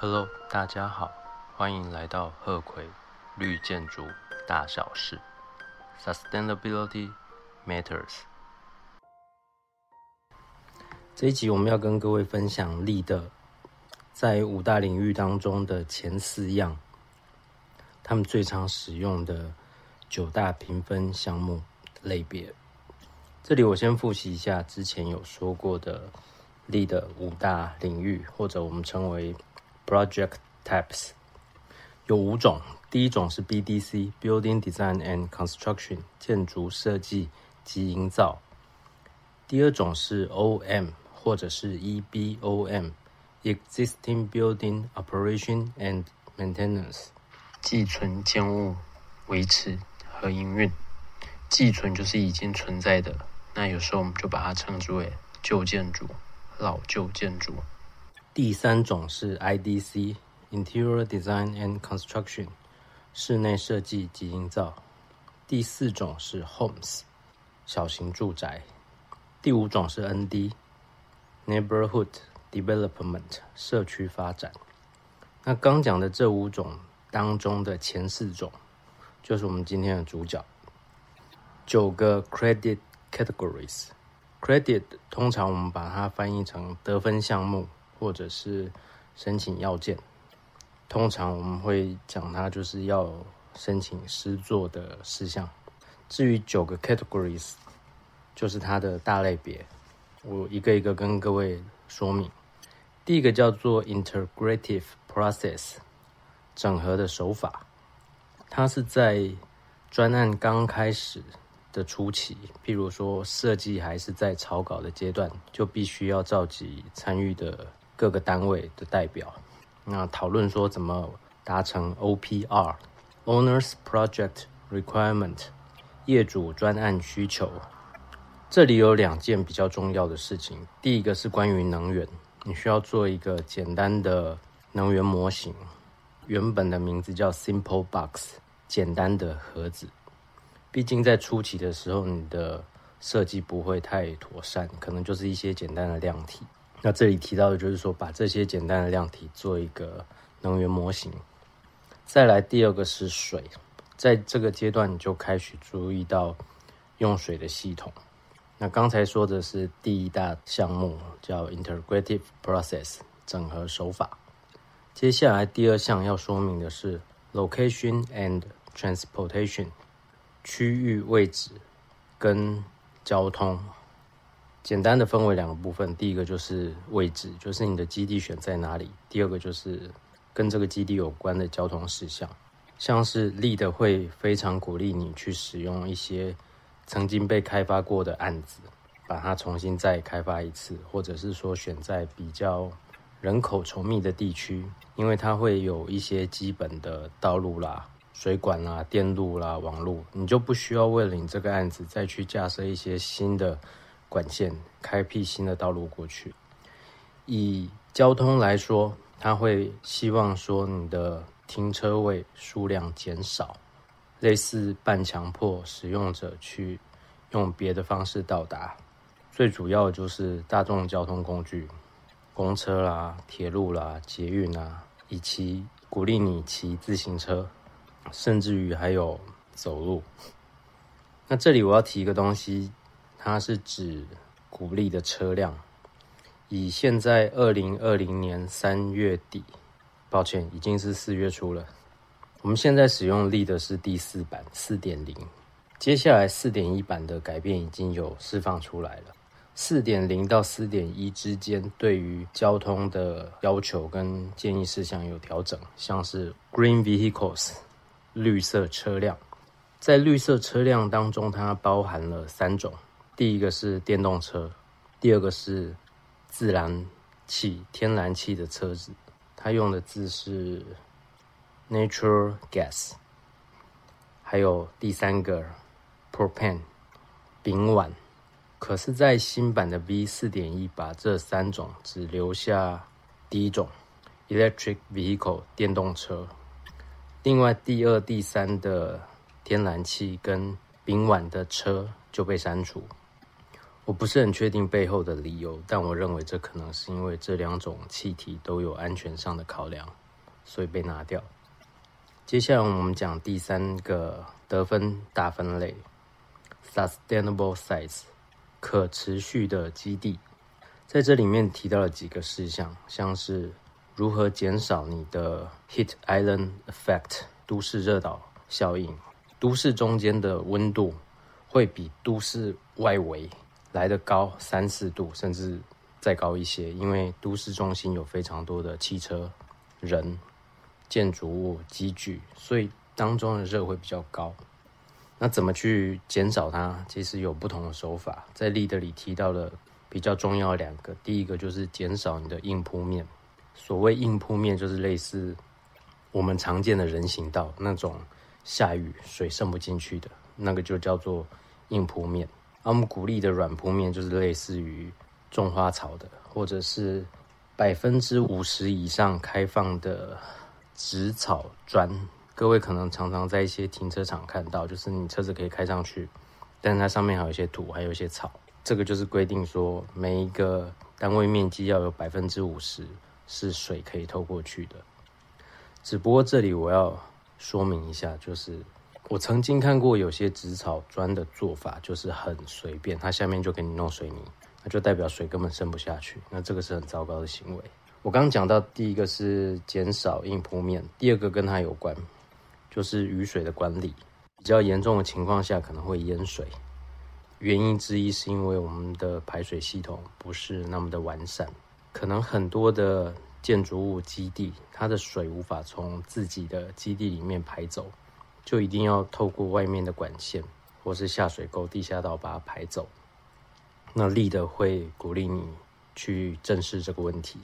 Hello，大家好，欢迎来到贺葵绿建筑大小事，Sustainability Matters。这一集我们要跟各位分享力的在五大领域当中的前四样，他们最常使用的九大评分项目类别。这里我先复习一下之前有说过的力的五大领域，或者我们称为。Project types 有五种，第一种是 BDC（Building Design and Construction，建筑设计及营造）。第二种是 OM 或者是 EBOM（Existing Building Operation and Maintenance，寄存建物维持和营运）。寄存就是已经存在的，那有时候我们就把它称之为旧建筑、老旧建筑。第三种是 IDC（Interior Design and Construction，室内设计及营造）。第四种是 Homes，小型住宅。第五种是 ND（Neighborhood Development，社区发展）。那刚讲的这五种当中的前四种，就是我们今天的主角。九个 Credit Categories，Credit 通常我们把它翻译成得分项目。或者是申请要件，通常我们会讲它就是要申请诗作的事项。至于九个 categories，就是它的大类别，我一个一个跟各位说明。第一个叫做 integrative process，整合的手法，它是在专案刚开始的初期，譬如说设计还是在草稿的阶段，就必须要召集参与的。各个单位的代表，那讨论说怎么达成 OPR（Owners Project Requirement，业主专案需求）。这里有两件比较重要的事情。第一个是关于能源，你需要做一个简单的能源模型，原本的名字叫 Simple Box，简单的盒子。毕竟在初期的时候，你的设计不会太妥善，可能就是一些简单的量体。那这里提到的就是说，把这些简单的量体做一个能源模型。再来第二个是水，在这个阶段你就开始注意到用水的系统。那刚才说的是第一大项目，叫 Integrative Process 整合手法。接下来第二项要说明的是 Location and Transportation 区域位置跟交通。简单的分为两个部分，第一个就是位置，就是你的基地选在哪里；第二个就是跟这个基地有关的交通事项，像是立的会非常鼓励你去使用一些曾经被开发过的案子，把它重新再开发一次，或者是说选在比较人口稠密的地区，因为它会有一些基本的道路啦、水管啦、电路啦、网路，你就不需要为了你这个案子再去架设一些新的。管线开辟新的道路过去。以交通来说，他会希望说你的停车位数量减少，类似半强迫使用者去用别的方式到达。最主要就是大众交通工具，公车啦、铁路啦、捷运啦，以及鼓励你骑自行车，甚至于还有走路。那这里我要提一个东西。它是指鼓励的车辆。以现在二零二零年三月底，抱歉，已经是四月初了。我们现在使用力的是第四版四点零，接下来四点一版的改变已经有释放出来了。四点零到四点一之间，对于交通的要求跟建议事项有调整，像是 Green Vehicles 绿色车辆，在绿色车辆当中，它包含了三种。第一个是电动车，第二个是自然气、天然气的车子，它用的字是 natural gas。还有第三个 propane，丙烷。可是，在新版的 V 四点一，把这三种只留下第一种 electric vehicle 电动车，另外第二、第三的天然气跟丙烷的车就被删除。我不是很确定背后的理由，但我认为这可能是因为这两种气体都有安全上的考量，所以被拿掉。接下来我们讲第三个得分大分类：sustainable sites，可持续的基地。在这里面提到了几个事项，像是如何减少你的 heat island effect，都市热岛效应。都市中间的温度会比都市外围来得高三四度，甚至再高一些，因为都市中心有非常多的汽车、人。建筑物、积聚，所以当中的热会比较高。那怎么去减少它？其实有不同的手法。在立德里提到了比较重要两个，第一个就是减少你的硬铺面。所谓硬铺面，就是类似我们常见的人行道那种下雨水渗不进去的那个，就叫做硬铺面。而我们鼓励的软铺面，就是类似于种花草的，或者是百分之五十以上开放的。植草砖，各位可能常常在一些停车场看到，就是你车子可以开上去，但是它上面还有一些土，还有一些草。这个就是规定说，每一个单位面积要有百分之五十是水可以透过去的。只不过这里我要说明一下，就是我曾经看过有些植草砖的做法，就是很随便，它下面就给你弄水泥，那就代表水根本渗不下去，那这个是很糟糕的行为。我刚刚讲到第一个是减少硬铺面，第二个跟它有关，就是雨水的管理。比较严重的情况下可能会淹水，原因之一是因为我们的排水系统不是那么的完善，可能很多的建筑物基地，它的水无法从自己的基地里面排走，就一定要透过外面的管线或是下水沟、地下道把它排走。那立的会鼓励你去正视这个问题。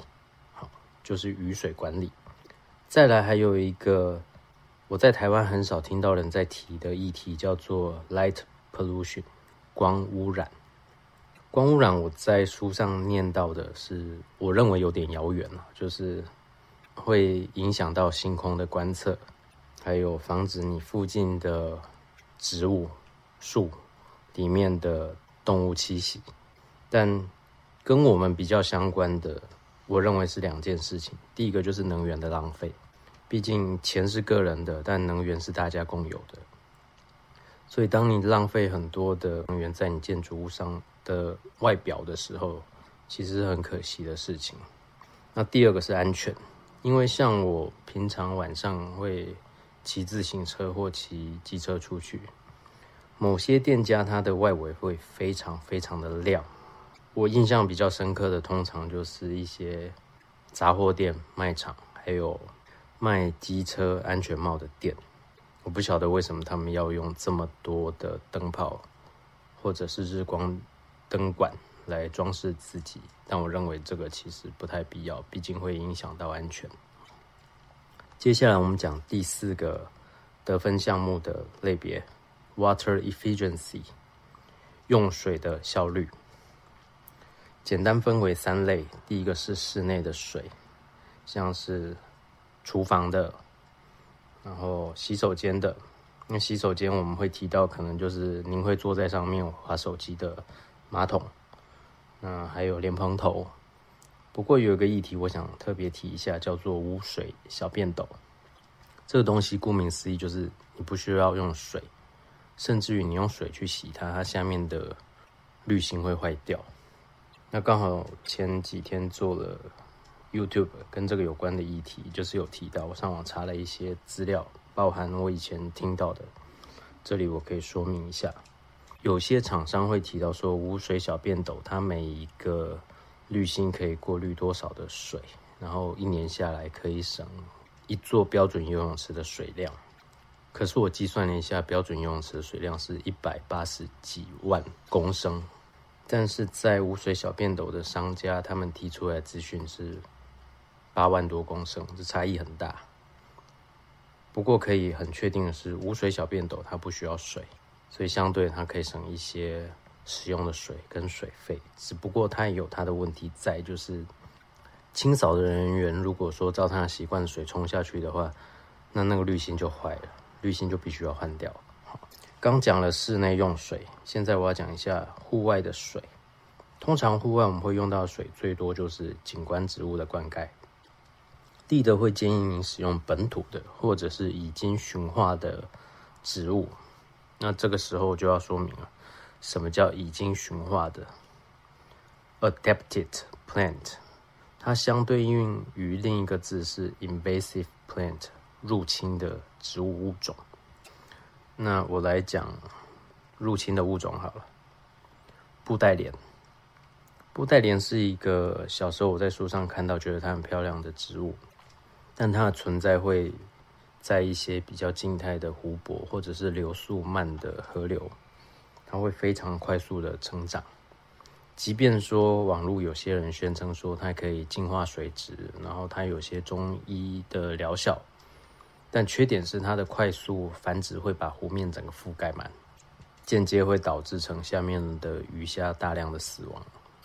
好就是雨水管理，再来还有一个我在台湾很少听到人在提的议题，叫做 light pollution，光污染。光污染我在书上念到的是，我认为有点遥远了，就是会影响到星空的观测，还有防止你附近的植物、树里面的动物栖息。但跟我们比较相关的。我认为是两件事情。第一个就是能源的浪费，毕竟钱是个人的，但能源是大家共有的。所以，当你浪费很多的能源在你建筑物上的外表的时候，其实是很可惜的事情。那第二个是安全，因为像我平常晚上会骑自行车或骑机车出去，某些店家它的外围会非常非常的亮。我印象比较深刻的，通常就是一些杂货店、卖场，还有卖机车安全帽的店。我不晓得为什么他们要用这么多的灯泡，或者是日光灯管来装饰自己，但我认为这个其实不太必要，毕竟会影响到安全。接下来我们讲第四个得分项目的类别：water efficiency，用水的效率。简单分为三类，第一个是室内的水，像是厨房的，然后洗手间的。那洗手间我们会提到，可能就是您会坐在上面划手机的马桶，那还有莲蓬头。不过有一个议题，我想特别提一下，叫做无水小便斗。这个东西顾名思义，就是你不需要用水，甚至于你用水去洗它，它下面的滤芯会坏掉。那刚好前几天做了 YouTube 跟这个有关的议题，就是有提到，我上网查了一些资料，包含我以前听到的，这里我可以说明一下。有些厂商会提到说，无水小便斗它每一个滤芯可以过滤多少的水，然后一年下来可以省一座标准游泳池的水量。可是我计算了一下，标准游泳池的水量是一百八十几万公升。但是在无水小便斗的商家，他们提出来资讯是八万多公升，这差异很大。不过可以很确定的是，无水小便斗它不需要水，所以相对它可以省一些使用的水跟水费。只不过它也有它的问题在，就是清扫的人员如果说照他习惯水冲下去的话，那那个滤芯就坏了，滤芯就必须要换掉。刚讲了室内用水，现在我要讲一下户外的水。通常户外我们会用到水最多就是景观植物的灌溉。地的会建议您使用本土的或者是已经驯化的植物。那这个时候就要说明了，什么叫已经驯化的？Adapted plant，它相对应于另一个字是 invasive plant，入侵的植物物种。那我来讲入侵的物种好了。布袋莲，布袋莲是一个小时候我在书上看到，觉得它很漂亮的植物。但它的存在会在一些比较静态的湖泊，或者是流速慢的河流，它会非常快速的成长。即便说网络有些人宣称说它可以净化水质，然后它有些中医的疗效，但缺点是它的快速繁殖会把湖面整个覆盖满，间接会导致成下面的鱼虾大量的死亡，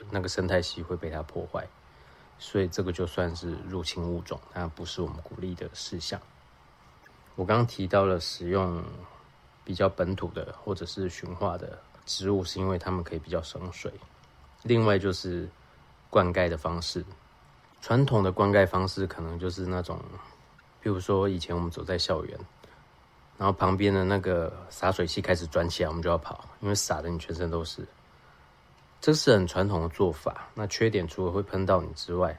那个生态系会被它破坏。所以这个就算是入侵物种，它不是我们鼓励的事项。我刚提到了使用比较本土的或者是驯化的植物，是因为它们可以比较省水。另外就是灌溉的方式，传统的灌溉方式可能就是那种，比如说以前我们走在校园，然后旁边的那个洒水器开始转起来，我们就要跑，因为洒的你全身都是。这是很传统的做法。那缺点除了会喷到你之外，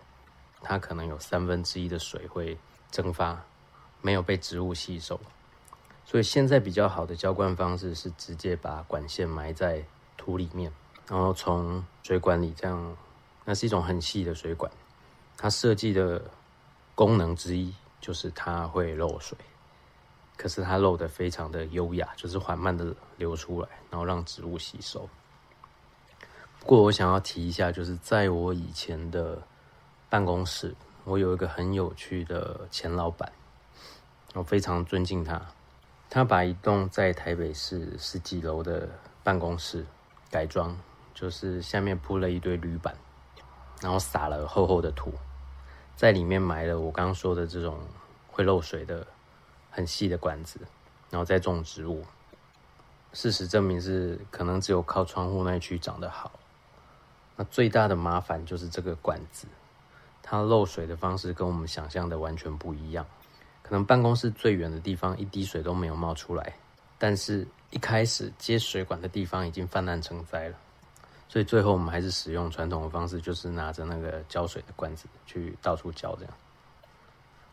它可能有三分之一的水会蒸发，没有被植物吸收。所以现在比较好的浇灌方式是直接把管线埋在土里面，然后从水管里这样，那是一种很细的水管。它设计的功能之一就是它会漏水，可是它漏的非常的优雅，就是缓慢的流出来，然后让植物吸收。不过我想要提一下，就是在我以前的办公室，我有一个很有趣的前老板，我非常尊敬他。他把一栋在台北市十几楼的办公室改装，就是下面铺了一堆铝板，然后撒了厚厚的土，在里面埋了我刚刚说的这种会漏水的很细的管子，然后再种植物。事实证明是可能只有靠窗户那一区长得好。那最大的麻烦就是这个管子，它漏水的方式跟我们想象的完全不一样。可能办公室最远的地方一滴水都没有冒出来，但是一开始接水管的地方已经泛滥成灾了。所以最后我们还是使用传统的方式，就是拿着那个浇水的罐子去到处浇。这样，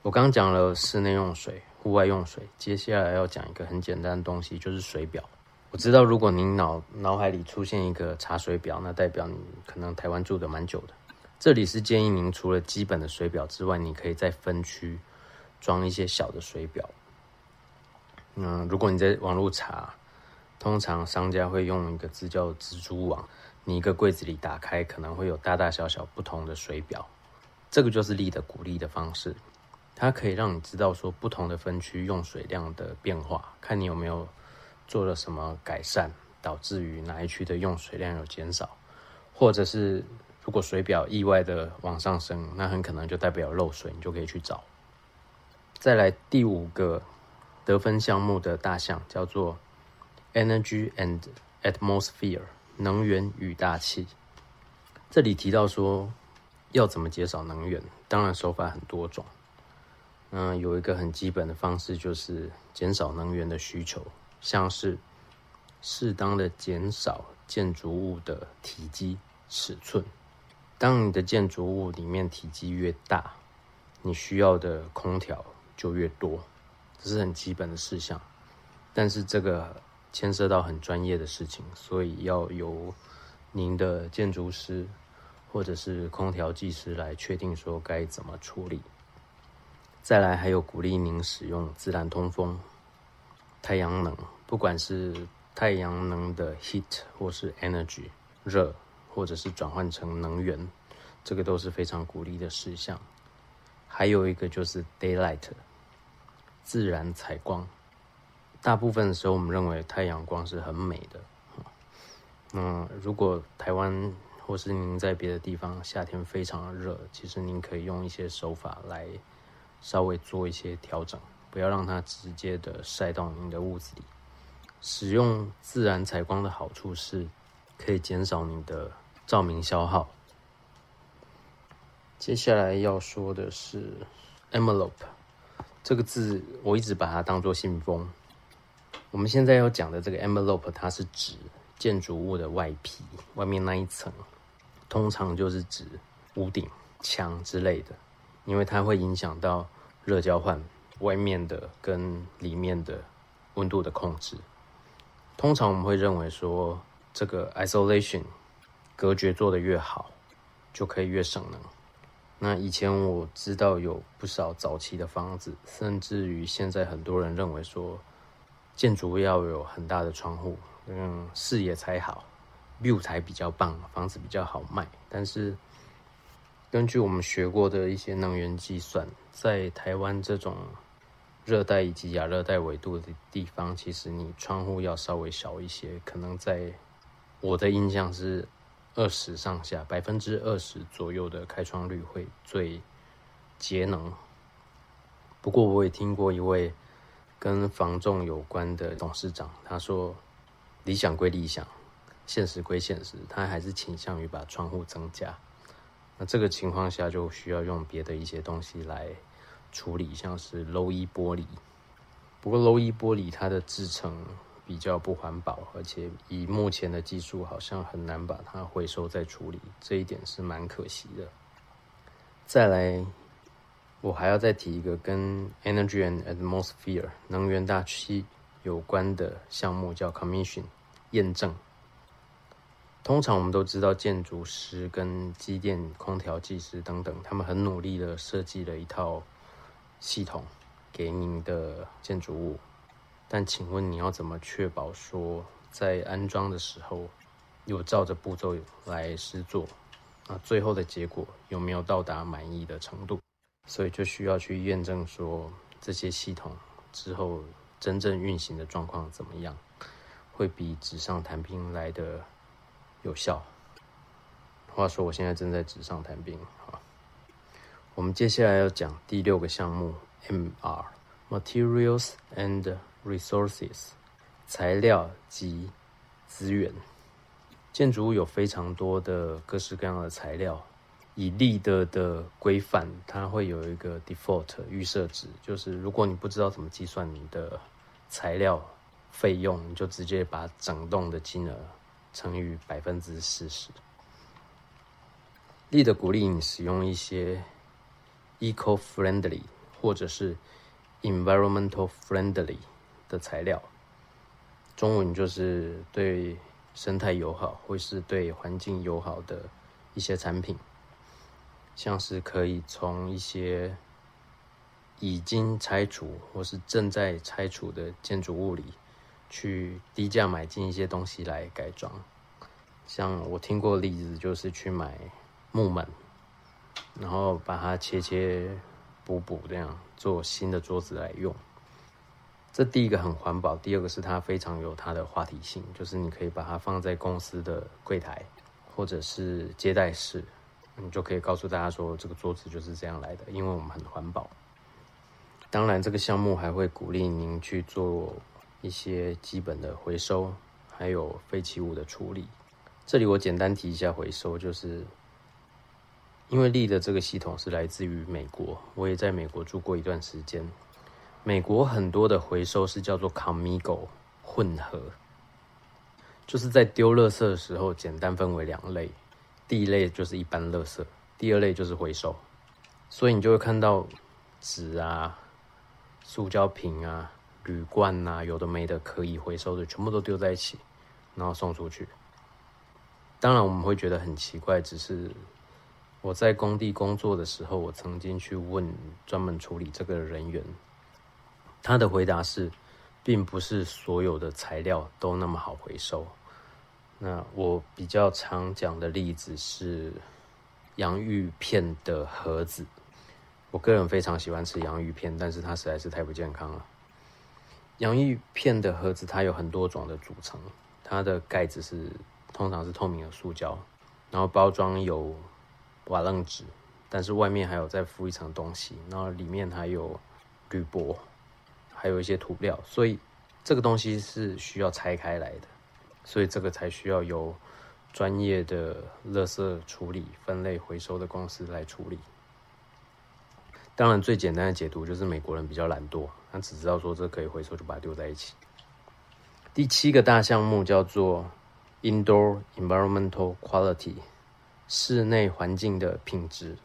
我刚讲了室内用水、户外用水，接下来要讲一个很简单的东西，就是水表。我知道，如果您脑脑海里出现一个查水表，那代表你可能台湾住的蛮久的。这里是建议您除了基本的水表之外，你可以在分区装一些小的水表。嗯，如果你在网络查，通常商家会用一个字叫蜘蛛网，你一个柜子里打开，可能会有大大小小不同的水表。这个就是力的鼓励的方式，它可以让你知道说不同的分区用水量的变化，看你有没有。做了什么改善，导致于哪一区的用水量有减少，或者是如果水表意外的往上升，那很可能就代表漏水，你就可以去找。再来第五个得分项目的大项叫做 Energy and Atmosphere，能源与大气。这里提到说要怎么减少能源，当然手法很多种。嗯，有一个很基本的方式就是减少能源的需求。像是适当的减少建筑物的体积尺寸。当你的建筑物里面体积越大，你需要的空调就越多，这是很基本的事项。但是这个牵涉到很专业的事情，所以要由您的建筑师或者是空调技师来确定说该怎么处理。再来，还有鼓励您使用自然通风。太阳能，不管是太阳能的 heat 或是 energy 热，或者是转换成能源，这个都是非常鼓励的事项。还有一个就是 daylight 自然采光。大部分的时候，我们认为太阳光是很美的。那如果台湾或是您在别的地方夏天非常热，其实您可以用一些手法来稍微做一些调整。不要让它直接的晒到您的屋子里。使用自然采光的好处是，可以减少你的照明消耗。接下来要说的是 envelope 这个字，我一直把它当做信封。我们现在要讲的这个 envelope，它是指建筑物的外皮，外面那一层，通常就是指屋顶、墙之类的，因为它会影响到热交换，外面的跟里面的温度的控制。通常我们会认为说，这个 isolation 隔绝做的越好，就可以越省能。那以前我知道有不少早期的房子，甚至于现在很多人认为说，建筑要有很大的窗户，嗯，视野才好，view 才比较棒，房子比较好卖。但是根据我们学过的一些能源计算，在台湾这种热带以及亚热带纬度的地方，其实你窗户要稍微小一些，可能在我的印象是。二十上下，百分之二十左右的开窗率会最节能。不过我也听过一位跟房仲有关的董事长，他说理想归理想，现实归现实，他还是倾向于把窗户增加。那这个情况下就需要用别的一些东西来处理，像是 Low E 玻璃。不过 Low E 玻璃它的制成。比较不环保，而且以目前的技术，好像很难把它回收再处理，这一点是蛮可惜的。再来，我还要再提一个跟 Energy and Atmosphere 能源大气有关的项目，叫 Commission 验证。通常我们都知道，建筑师跟机电、空调技师等等，他们很努力的设计了一套系统给您的建筑物。但请问你要怎么确保说在安装的时候有照着步骤来施作？啊，最后的结果有没有到达满意的程度？所以就需要去验证说这些系统之后真正运行的状况怎么样，会比纸上谈兵来的有效。话说我现在正在纸上谈兵，啊，我们接下来要讲第六个项目，MR，Materials and Resources，材料及资源。建筑物有非常多的各式各样的材料。以立的的规范，它会有一个 default 预设值，就是如果你不知道怎么计算你的材料费用，你就直接把整栋的金额乘以百分之四十。立的鼓励你使用一些 eco-friendly 或者是 environmental friendly。的材料，中文就是对生态友好或是对环境友好的一些产品，像是可以从一些已经拆除或是正在拆除的建筑物里，去低价买进一些东西来改装。像我听过例子，就是去买木门，然后把它切切补补，这样做新的桌子来用。这第一个很环保，第二个是它非常有它的话题性，就是你可以把它放在公司的柜台或者是接待室，你就可以告诉大家说这个桌子就是这样来的，因为我们很环保。当然，这个项目还会鼓励您去做一些基本的回收，还有废弃物的处理。这里我简单提一下回收，就是因为力的这个系统是来自于美国，我也在美国住过一段时间。美国很多的回收是叫做 Comigo 混合，就是在丢垃圾的时候，简单分为两类，第一类就是一般垃圾，第二类就是回收。所以你就会看到纸啊、塑胶瓶啊、铝罐啊，有的没的可以回收的，全部都丢在一起，然后送出去。当然我们会觉得很奇怪，只是我在工地工作的时候，我曾经去问专门处理这个人员。他的回答是，并不是所有的材料都那么好回收。那我比较常讲的例子是洋芋片的盒子。我个人非常喜欢吃洋芋片，但是它实在是太不健康了。洋芋片的盒子它有很多种的组成，它的盖子是通常是透明的塑胶，然后包装有瓦楞纸，但是外面还有再敷一层东西，然后里面还有铝箔。还有一些涂料，所以这个东西是需要拆开来的，所以这个才需要由专业的垃圾处理、分类、回收的公司来处理。当然，最简单的解读就是美国人比较懒惰，他只知道说这可以回收，就把它丢在一起。第七个大项目叫做 Indoor Environmental Quality，室内环境的品质、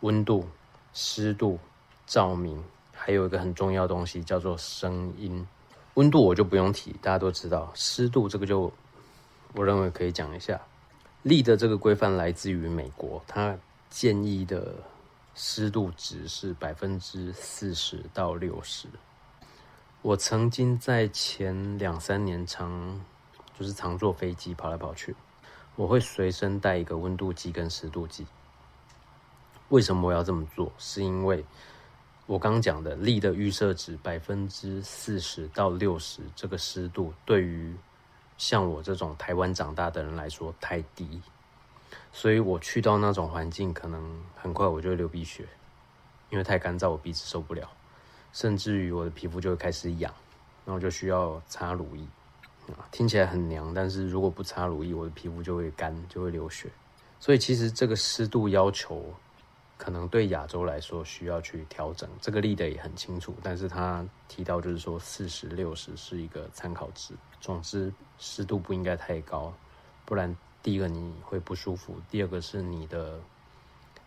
温度、湿度、照明，还有一个很重要的东西叫做声音。温度我就不用提，大家都知道。湿度这个就，我认为可以讲一下。力的这个规范来自于美国，它建议的湿度值是百分之四十到六十。我曾经在前两三年常就是常坐飞机跑来跑去，我会随身带一个温度计跟湿度计。为什么我要这么做？是因为。我刚讲的力的预设值百分之四十到六十，这个湿度对于像我这种台湾长大的人来说太低，所以我去到那种环境，可能很快我就会流鼻血，因为太干燥，我鼻子受不了，甚至于我的皮肤就会开始痒，然后就需要擦乳液。听起来很娘，但是如果不擦乳液，我的皮肤就会干，就会流血。所以其实这个湿度要求。可能对亚洲来说需要去调整，这个例的也很清楚，但是他提到就是说四十六十是一个参考值。总之湿度不应该太高，不然第一个你会不舒服，第二个是你的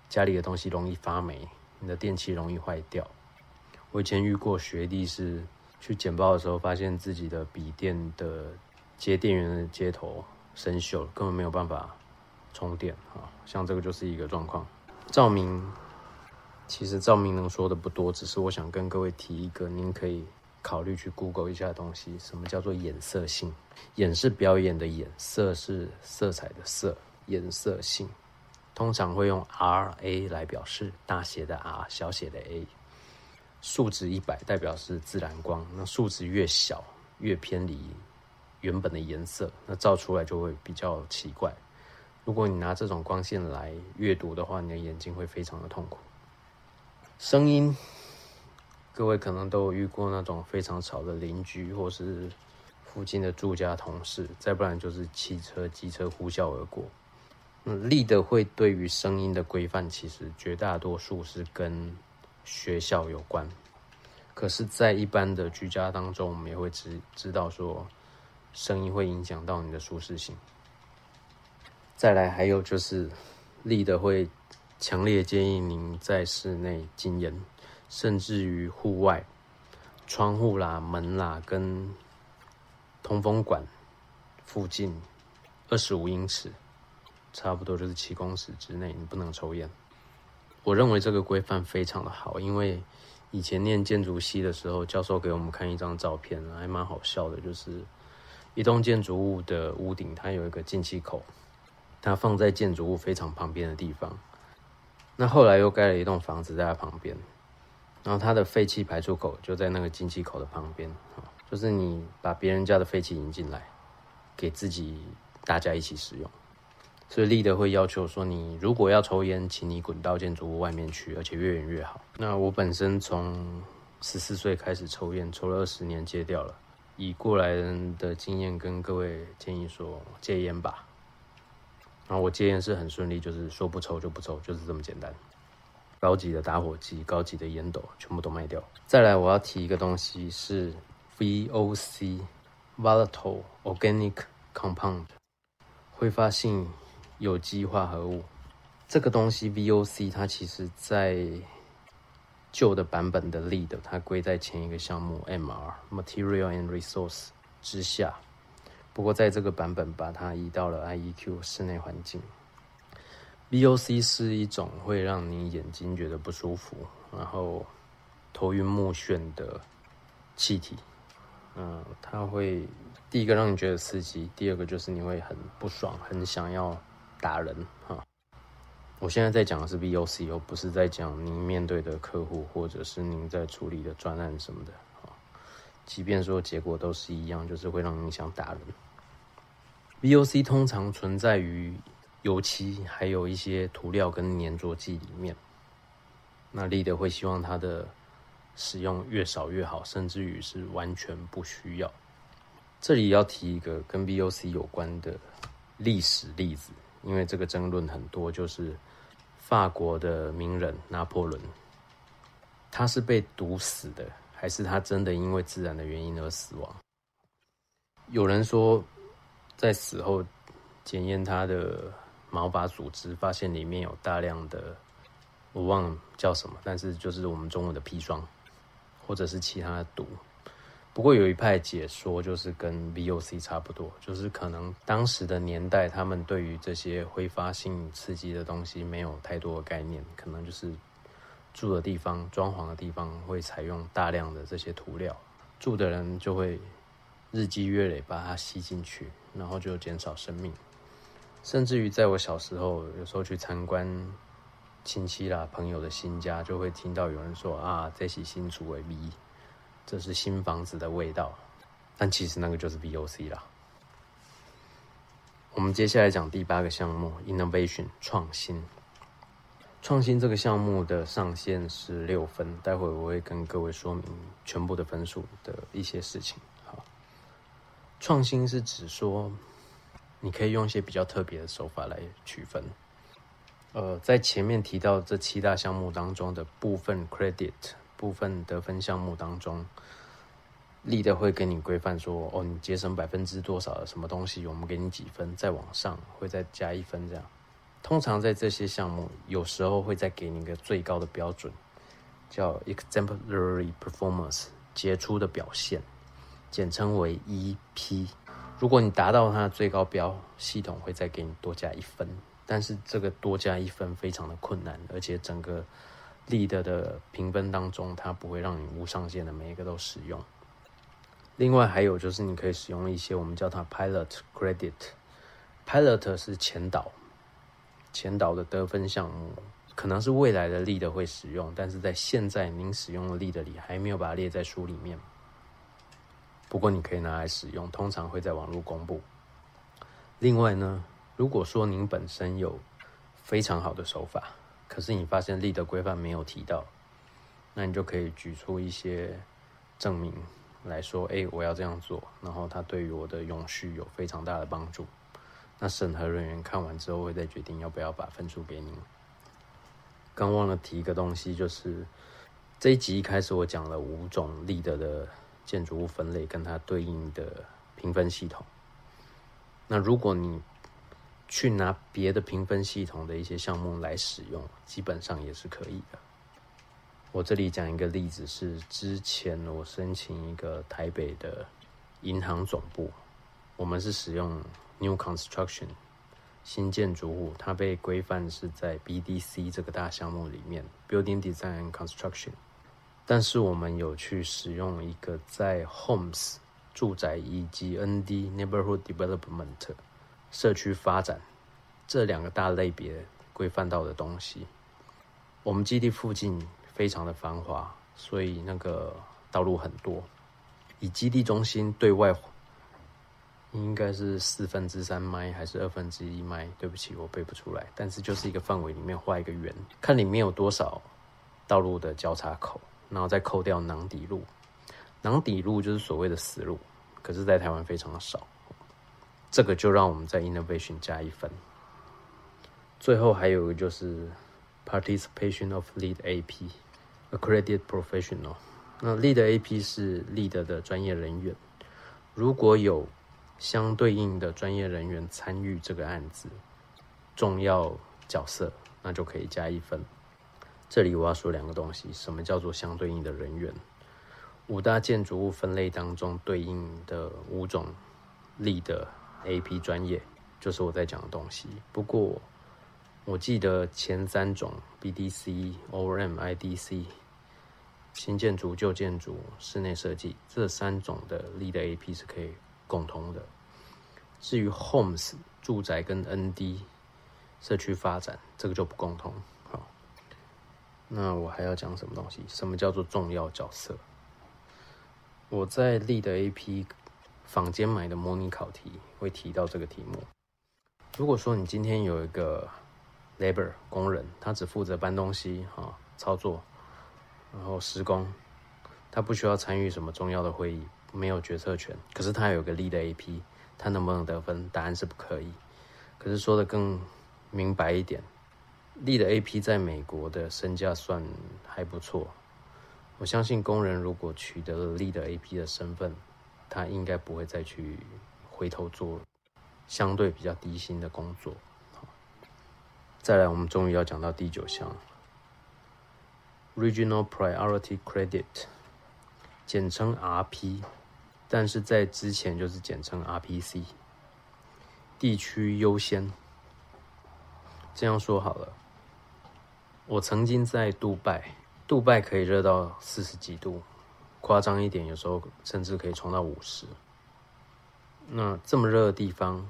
家里的东西容易发霉，你的电器容易坏掉。我以前遇过学弟是去剪报的时候，发现自己的笔电的接电源的接头生锈，根本没有办法充电啊，像这个就是一个状况。照明，其实照明能说的不多，只是我想跟各位提一个，您可以考虑去 Google 一下东西。什么叫做颜色性？演是表演的演，色是色彩的色，颜色性通常会用 R A 来表示，大写的 R，小写的 A。数值一百代表是自然光，那数值越小，越偏离原本的颜色，那照出来就会比较奇怪。如果你拿这种光线来阅读的话，你的眼睛会非常的痛苦。声音，各位可能都有遇过那种非常吵的邻居，或是附近的住家同事，再不然就是汽车、机车呼啸而过。嗯，立德会对于声音的规范，其实绝大多数是跟学校有关。可是，在一般的居家当中，我们也会知知道说，声音会影响到你的舒适性。再来，还有就是，立的会强烈建议您在室内禁烟，甚至于户外窗户啦、门啦跟通风管附近二十五英尺，差不多就是七公尺之内，你不能抽烟。我认为这个规范非常的好，因为以前念建筑系的时候，教授给我们看一张照片，还蛮好笑的，就是一栋建筑物的屋顶，它有一个进气口。它放在建筑物非常旁边的地方，那后来又盖了一栋房子在它旁边，然后它的废气排出口就在那个进气口的旁边，就是你把别人家的废气引进来，给自己大家一起使用，所以立德会要求说，你如果要抽烟，请你滚到建筑物外面去，而且越远越好。那我本身从十四岁开始抽烟，抽了二十年戒掉了，以过来人的经验跟各位建议说，戒烟吧。然后我戒烟是很顺利，就是说不抽就不抽，就是这么简单。高级的打火机、高级的烟斗全部都卖掉。再来，我要提一个东西是 VOC（Volatile Organic Compound），挥发性有机化合物。这个东西 VOC 它其实在旧的版本的 Lead 它归在前一个项目 MR（Material and Resource） 之下。不过，在这个版本把它移到了 IEQ 室内环境。VOC 是一种会让你眼睛觉得不舒服，然后头晕目眩的气体。嗯，它会第一个让你觉得刺激，第二个就是你会很不爽，很想要打人哈。我现在在讲的是 VOC，又不是在讲您面对的客户或者是您在处理的专案什么的啊。即便说结果都是一样，就是会让你想打人。VOC 通常存在于油漆，还有一些涂料跟粘着剂里面。那立德会希望它的使用越少越好，甚至于是完全不需要。这里要提一个跟 VOC 有关的历史例子，因为这个争论很多，就是法国的名人拿破仑，他是被毒死的，还是他真的因为自然的原因而死亡？有人说，在死后检验他的毛发组织，发现里面有大量的，我忘了叫什么，但是就是我们中文的砒霜，或者是其他的毒。不过有一派解说，就是跟 VOC 差不多，就是可能当时的年代，他们对于这些挥发性刺激的东西没有太多的概念，可能就是住的地方、装潢的地方会采用大量的这些涂料，住的人就会。日积月累把它吸进去，然后就减少生命。甚至于在我小时候，有时候去参观亲戚啦、朋友的新家，就会听到有人说：“啊，这是新竹的 V，这是新房子的味道。”但其实那个就是 VOC 啦。我们接下来讲第八个项目：Innovation 创新。创新这个项目的上限是六分，待会我会跟各位说明全部的分数的一些事情。创新是指说，你可以用一些比较特别的手法来区分。呃，在前面提到这七大项目当中的部分 credit 部分得分项目当中，立的会跟你规范说，哦，你节省百分之多少的什么东西，我们给你几分，再往上会再加一分这样。通常在这些项目，有时候会再给你一个最高的标准，叫 exemplary performance 杰出的表现。简称为 EP。如果你达到它的最高标，系统会再给你多加一分。但是这个多加一分非常的困难，而且整个 Lead 的评分当中，它不会让你无上限的每一个都使用。另外还有就是你可以使用一些我们叫它 Pilot Credit。Pilot 是前导，前导的得分项目，可能是未来的 Lead 会使用，但是在现在您使用的 Lead 里还没有把它列在书里面。不过你可以拿来使用，通常会在网络公布。另外呢，如果说您本身有非常好的手法，可是你发现立的规范没有提到，那你就可以举出一些证明来说：“哎，我要这样做，然后它对于我的永续有非常大的帮助。”那审核人员看完之后会再决定要不要把分数给您。刚忘了提一个东西，就是这一集一开始我讲了五种立德的。建筑物分类跟它对应的评分系统。那如果你去拿别的评分系统的一些项目来使用，基本上也是可以的。我这里讲一个例子，是之前我申请一个台北的银行总部，我们是使用 New Construction 新建筑物，它被规范是在 BDC 这个大项目里面，Building Design Construction。但是我们有去使用一个在 Homes 住宅以及 ND Neighborhood Development 社区发展这两个大类别规范到的东西。我们基地附近非常的繁华，所以那个道路很多。以基地中心对外应该是四分之三迈还是二分之一迈？对不起，我背不出来。但是就是一个范围里面画一个圆，看里面有多少道路的交叉口。然后再扣掉囊底路，囊底路就是所谓的死路，可是，在台湾非常的少，这个就让我们在 innovation 加一分。最后还有就是 participation of lead AP accredited professional，那 lead AP 是 lead 的专业人员，如果有相对应的专业人员参与这个案子，重要角色，那就可以加一分。这里我要说两个东西，什么叫做相对应的人员？五大建筑物分类当中对应的五种力的 AP 专业，就是我在讲的东西。不过我记得前三种 BDC、ORM、IDC 新建筑、旧建筑、室内设计这三种的力的 AP 是可以共通的。至于 Homes 住宅跟 ND 社区发展，这个就不共通。那我还要讲什么东西？什么叫做重要角色？我在立的 AP 坊间买的模拟考题会提到这个题目。如果说你今天有一个 labor 工人，他只负责搬东西、哈操作，然后施工，他不需要参与什么重要的会议，没有决策权。可是他有个立的 AP，他能不能得分？答案是不可以。可是说的更明白一点，力的 AP 在美国的身价算还不错。我相信工人如果取得了力的 AP 的身份，他应该不会再去回头做相对比较低薪的工作。再来，我们终于要讲到第九项，Regional Priority Credit，简称 RP，但是在之前就是简称 RPC，地区优先。这样说好了，我曾经在杜拜。杜拜可以热到四十几度，夸张一点，有时候甚至可以冲到五十。那这么热的地方，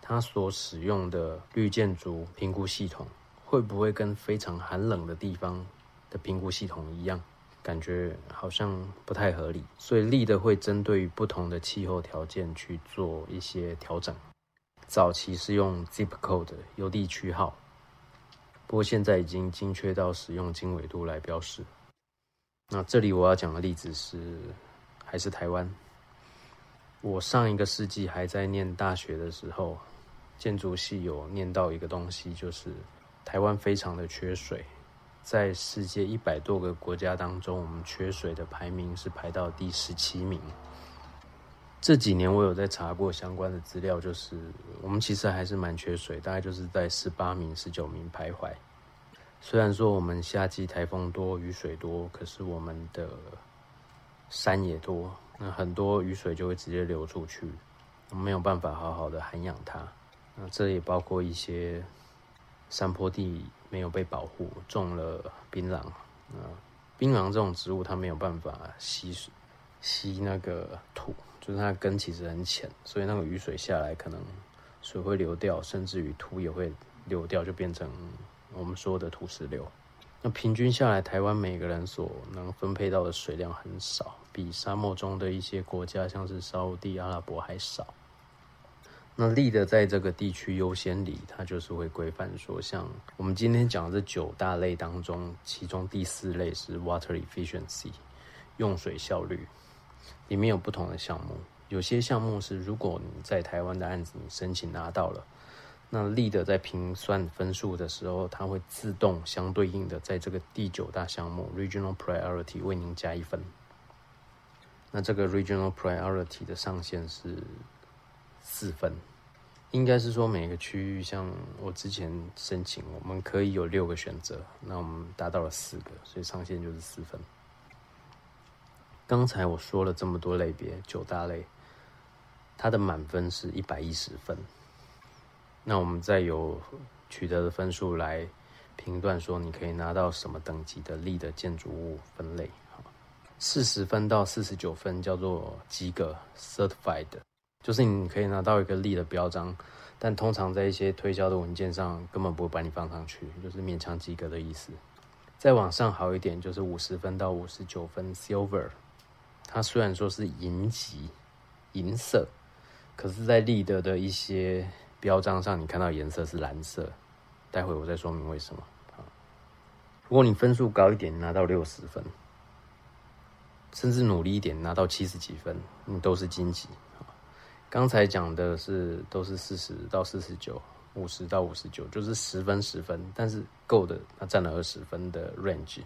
它所使用的绿建筑评估系统，会不会跟非常寒冷的地方的评估系统一样？感觉好像不太合理。所以立的会针对于不同的气候条件去做一些调整。早期是用 zip code 邮地区号。不过现在已经精确到使用经纬度来标示。那这里我要讲的例子是，还是台湾。我上一个世纪还在念大学的时候，建筑系有念到一个东西，就是台湾非常的缺水，在世界一百多个国家当中，我们缺水的排名是排到第十七名。这几年我有在查过相关的资料，就是我们其实还是蛮缺水，大概就是在十八名、十九名徘徊。虽然说我们夏季台风多、雨水多，可是我们的山也多，那很多雨水就会直接流出去，我们没有办法好好的涵养它。那这也包括一些山坡地没有被保护，种了槟榔。那槟榔这种植物，它没有办法吸水。吸那个土，就是它根其实很浅，所以那个雨水下来，可能水会流掉，甚至于土也会流掉，就变成我们说的土石流。那平均下来，台湾每个人所能分配到的水量很少，比沙漠中的一些国家，像是沙地、阿拉伯还少。那立的在这个地区优先里，它就是会规范说，像我们今天讲的这九大类当中，其中第四类是 water efficiency，用水效率。里面有不同的项目，有些项目是如果你在台湾的案子你申请拿到了，那立的在评算分数的时候，它会自动相对应的在这个第九大项目 Regional Priority 为您加一分。那这个 Regional Priority 的上限是四分，应该是说每个区域，像我之前申请，我们可以有六个选择，那我们达到了四个，所以上限就是四分。刚才我说了这么多类别，九大类，它的满分是一百一十分。那我们再有取得的分数来评断，说你可以拿到什么等级的力的建筑物分类。四十分到四十九分叫做及格 （certified），就是你可以拿到一个力的标章，但通常在一些推销的文件上根本不会把你放上去，就是勉强及格的意思。再往上好一点，就是五十分到五十九分 （silver）。它虽然说是银级，银色，可是，在立德的一些标章上，你看到颜色是蓝色。待会我再说明为什么。如果你分数高一点，拿到六十分，甚至努力一点，拿到七十几分，你都是金级。刚才讲的是都是四十到四十九，五十到五十九，就是十分十分，但是够的，它占了二十分的 range。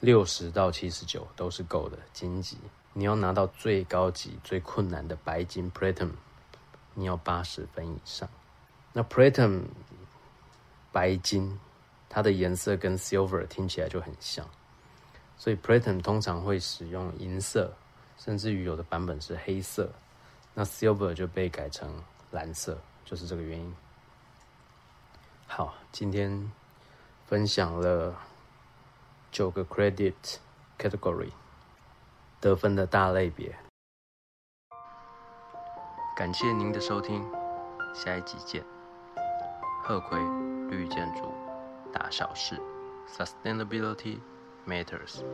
六十到七十九都是够的金级。你要拿到最高级、最困难的白金 Platinum，你要八十分以上。那 Platinum 白金，它的颜色跟 Silver 听起来就很像，所以 Platinum 通常会使用银色，甚至于有的版本是黑色。那 Silver 就被改成蓝色，就是这个原因。好，今天分享了九个 Credit Category。得分的大类别。感谢您的收听，下一集见。贺魁绿建筑，大小事，Sustainability matters。